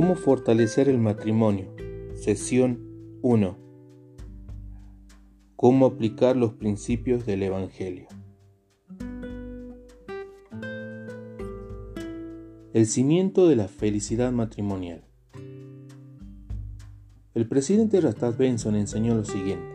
¿Cómo fortalecer el matrimonio? Sesión 1. ¿Cómo aplicar los principios del Evangelio? El cimiento de la felicidad matrimonial. El presidente Rastad Benson enseñó lo siguiente.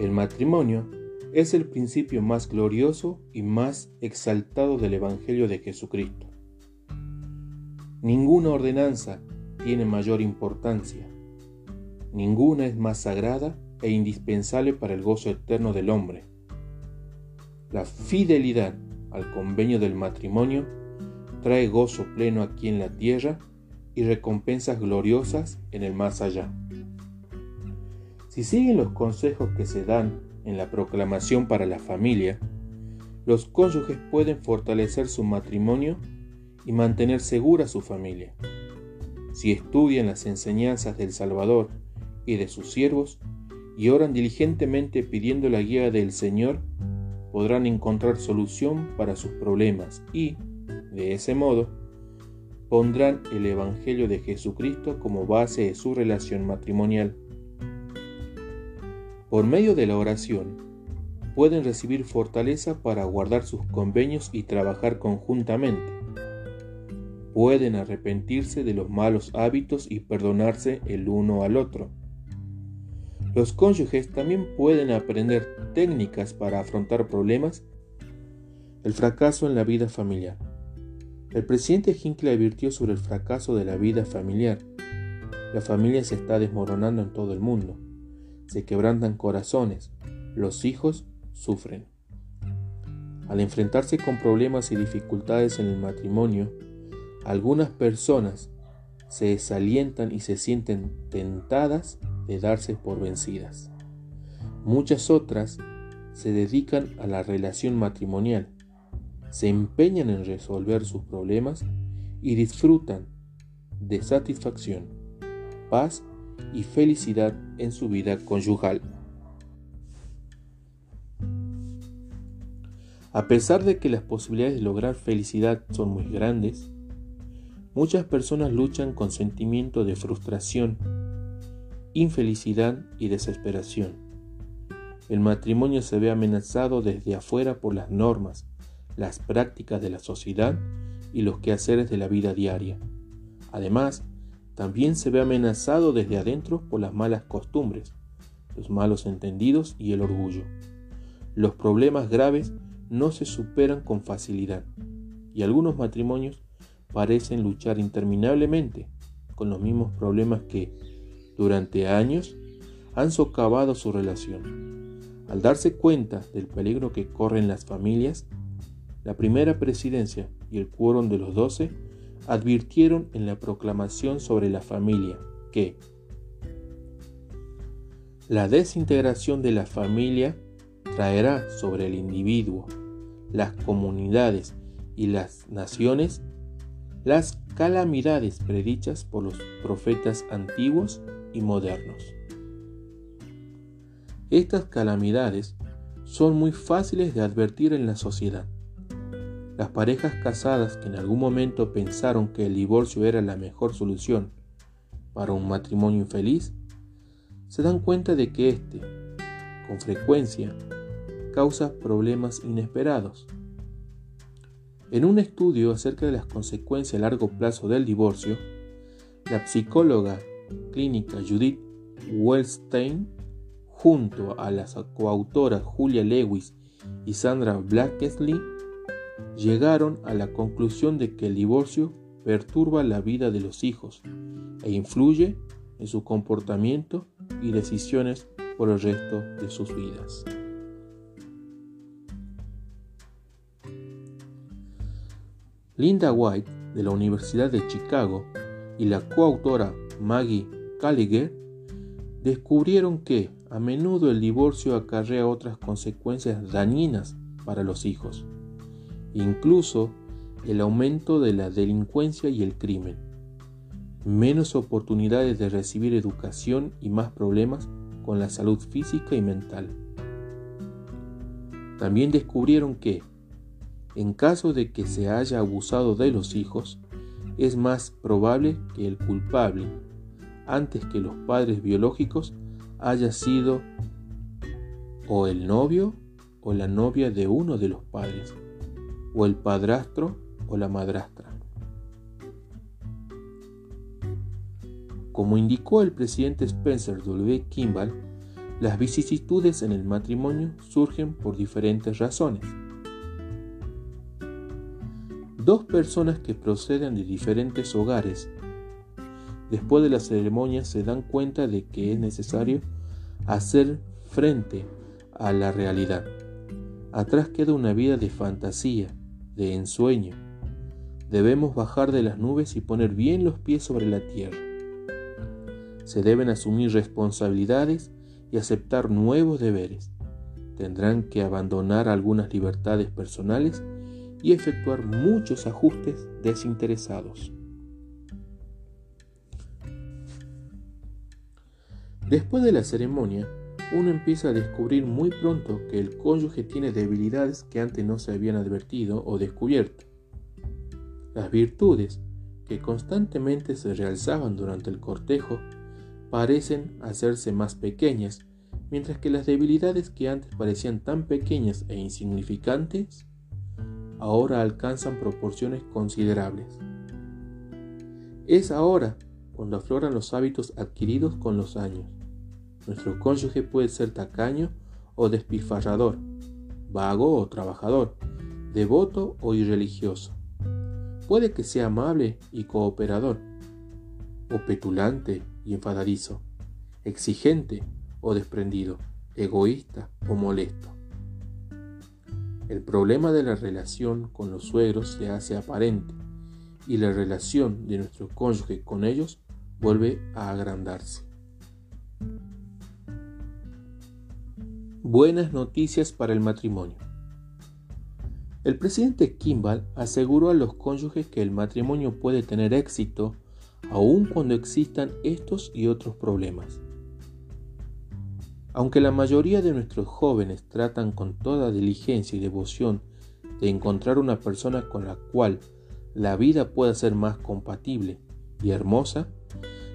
El matrimonio es el principio más glorioso y más exaltado del Evangelio de Jesucristo. Ninguna ordenanza tiene mayor importancia. Ninguna es más sagrada e indispensable para el gozo eterno del hombre. La fidelidad al convenio del matrimonio trae gozo pleno aquí en la tierra y recompensas gloriosas en el más allá. Si siguen los consejos que se dan en la proclamación para la familia, los cónyuges pueden fortalecer su matrimonio y mantener segura su familia. Si estudian las enseñanzas del Salvador y de sus siervos y oran diligentemente pidiendo la guía del Señor, podrán encontrar solución para sus problemas y, de ese modo, pondrán el Evangelio de Jesucristo como base de su relación matrimonial. Por medio de la oración, pueden recibir fortaleza para guardar sus convenios y trabajar conjuntamente pueden arrepentirse de los malos hábitos y perdonarse el uno al otro. Los cónyuges también pueden aprender técnicas para afrontar problemas. El fracaso en la vida familiar. El presidente Hinckley advirtió sobre el fracaso de la vida familiar. La familia se está desmoronando en todo el mundo. Se quebrantan corazones. Los hijos sufren. Al enfrentarse con problemas y dificultades en el matrimonio, algunas personas se desalientan y se sienten tentadas de darse por vencidas. Muchas otras se dedican a la relación matrimonial, se empeñan en resolver sus problemas y disfrutan de satisfacción, paz y felicidad en su vida conyugal. A pesar de que las posibilidades de lograr felicidad son muy grandes, Muchas personas luchan con sentimientos de frustración, infelicidad y desesperación. El matrimonio se ve amenazado desde afuera por las normas, las prácticas de la sociedad y los quehaceres de la vida diaria. Además, también se ve amenazado desde adentro por las malas costumbres, los malos entendidos y el orgullo. Los problemas graves no se superan con facilidad y algunos matrimonios parecen luchar interminablemente con los mismos problemas que, durante años, han socavado su relación. Al darse cuenta del peligro que corren las familias, la primera presidencia y el quórum de los doce advirtieron en la proclamación sobre la familia que la desintegración de la familia traerá sobre el individuo, las comunidades y las naciones las calamidades predichas por los profetas antiguos y modernos. Estas calamidades son muy fáciles de advertir en la sociedad. Las parejas casadas que en algún momento pensaron que el divorcio era la mejor solución para un matrimonio infeliz, se dan cuenta de que éste, con frecuencia, causa problemas inesperados en un estudio acerca de las consecuencias a largo plazo del divorcio, la psicóloga clínica Judith Wellstein, junto a las coautoras Julia Lewis y Sandra Blackesley, llegaron a la conclusión de que el divorcio perturba la vida de los hijos e influye en su comportamiento y decisiones por el resto de sus vidas. Linda White, de la Universidad de Chicago, y la coautora Maggie Calliger descubrieron que a menudo el divorcio acarrea otras consecuencias dañinas para los hijos, incluso el aumento de la delincuencia y el crimen, menos oportunidades de recibir educación y más problemas con la salud física y mental. También descubrieron que en caso de que se haya abusado de los hijos, es más probable que el culpable, antes que los padres biológicos, haya sido o el novio o la novia de uno de los padres, o el padrastro o la madrastra. Como indicó el presidente Spencer W. Kimball, las vicisitudes en el matrimonio surgen por diferentes razones. Dos personas que proceden de diferentes hogares, después de la ceremonia se dan cuenta de que es necesario hacer frente a la realidad. Atrás queda una vida de fantasía, de ensueño. Debemos bajar de las nubes y poner bien los pies sobre la tierra. Se deben asumir responsabilidades y aceptar nuevos deberes. Tendrán que abandonar algunas libertades personales y efectuar muchos ajustes desinteresados. Después de la ceremonia, uno empieza a descubrir muy pronto que el cónyuge tiene debilidades que antes no se habían advertido o descubierto. Las virtudes que constantemente se realzaban durante el cortejo parecen hacerse más pequeñas, mientras que las debilidades que antes parecían tan pequeñas e insignificantes ahora alcanzan proporciones considerables. Es ahora cuando afloran los hábitos adquiridos con los años. Nuestro cónyuge puede ser tacaño o despilfarrador, vago o trabajador, devoto o irreligioso. Puede que sea amable y cooperador, o petulante y enfadadizo, exigente o desprendido, egoísta o molesto. El problema de la relación con los suegros se hace aparente y la relación de nuestro cónyuge con ellos vuelve a agrandarse. Buenas noticias para el matrimonio. El presidente Kimball aseguró a los cónyuges que el matrimonio puede tener éxito aun cuando existan estos y otros problemas. Aunque la mayoría de nuestros jóvenes tratan con toda diligencia y devoción de encontrar una persona con la cual la vida pueda ser más compatible y hermosa,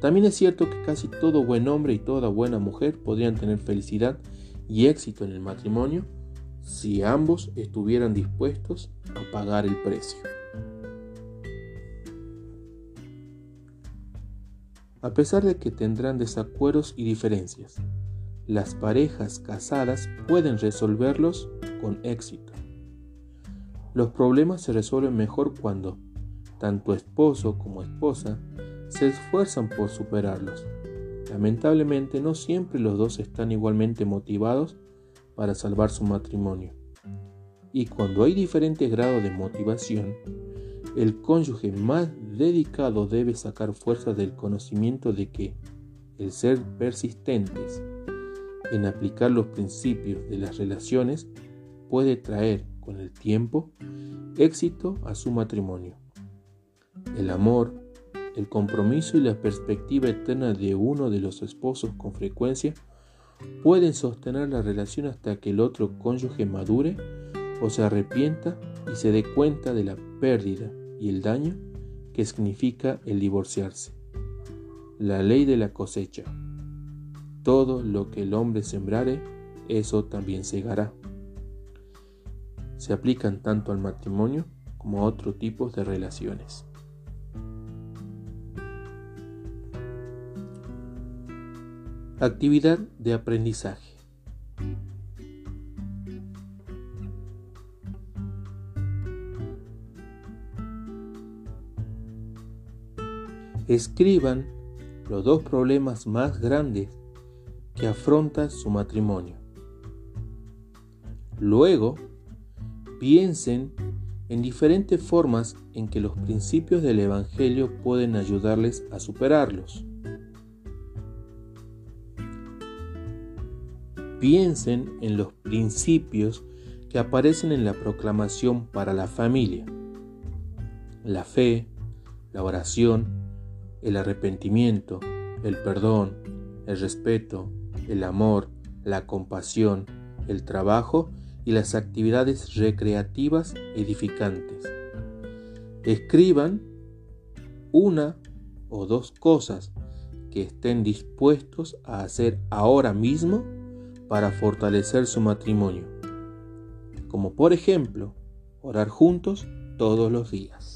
también es cierto que casi todo buen hombre y toda buena mujer podrían tener felicidad y éxito en el matrimonio si ambos estuvieran dispuestos a pagar el precio. A pesar de que tendrán desacuerdos y diferencias, las parejas casadas pueden resolverlos con éxito. Los problemas se resuelven mejor cuando tanto esposo como esposa se esfuerzan por superarlos. Lamentablemente no siempre los dos están igualmente motivados para salvar su matrimonio. Y cuando hay diferentes grados de motivación, el cónyuge más dedicado debe sacar fuerza del conocimiento de que el ser persistentes en aplicar los principios de las relaciones puede traer con el tiempo éxito a su matrimonio. El amor, el compromiso y la perspectiva eterna de uno de los esposos con frecuencia pueden sostener la relación hasta que el otro cónyuge madure o se arrepienta y se dé cuenta de la pérdida y el daño que significa el divorciarse. La ley de la cosecha. Todo lo que el hombre sembrare, eso también segará. Se aplican tanto al matrimonio como a otro tipo de relaciones. Actividad de aprendizaje. Escriban los dos problemas más grandes que afronta su matrimonio. Luego, piensen en diferentes formas en que los principios del Evangelio pueden ayudarles a superarlos. Piensen en los principios que aparecen en la proclamación para la familia. La fe, la oración, el arrepentimiento, el perdón, el respeto, el amor, la compasión, el trabajo y las actividades recreativas edificantes. Escriban una o dos cosas que estén dispuestos a hacer ahora mismo para fortalecer su matrimonio, como por ejemplo orar juntos todos los días.